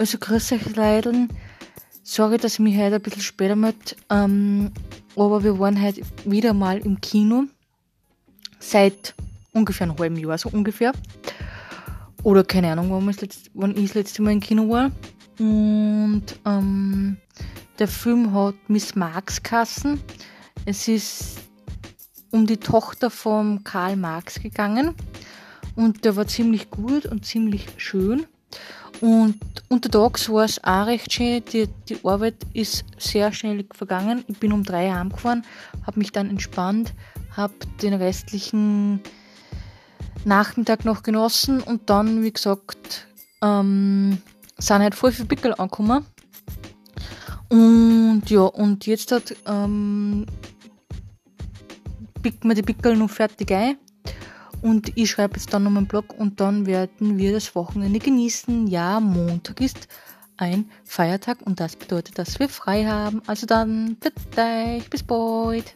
Also grüß euch Leideln. Sorry, dass ich mich heute ein bisschen später melde. Ähm, aber wir waren heute wieder mal im Kino. Seit ungefähr einem halben Jahr, so ungefähr. Oder keine Ahnung, wann ich das letzte Mal im Kino war. Und ähm, der Film hat Miss Marx Kassen. Es ist um die Tochter von Karl Marx gegangen. Und der war ziemlich gut und ziemlich schön. Und untertags war es auch recht schön. Die, die Arbeit ist sehr schnell vergangen. Ich bin um drei heimgefahren, habe mich dann entspannt, habe den restlichen Nachmittag noch genossen und dann, wie gesagt, ähm, sind halt voll viele Pickel angekommen. Und ja, und jetzt hat, ähm, pickt man die Pickel noch fertig ein. Und ich schreibe jetzt dann noch meinen Blog und dann werden wir das Wochenende genießen. Ja, Montag ist ein Feiertag und das bedeutet, dass wir frei haben. Also dann, bis bald.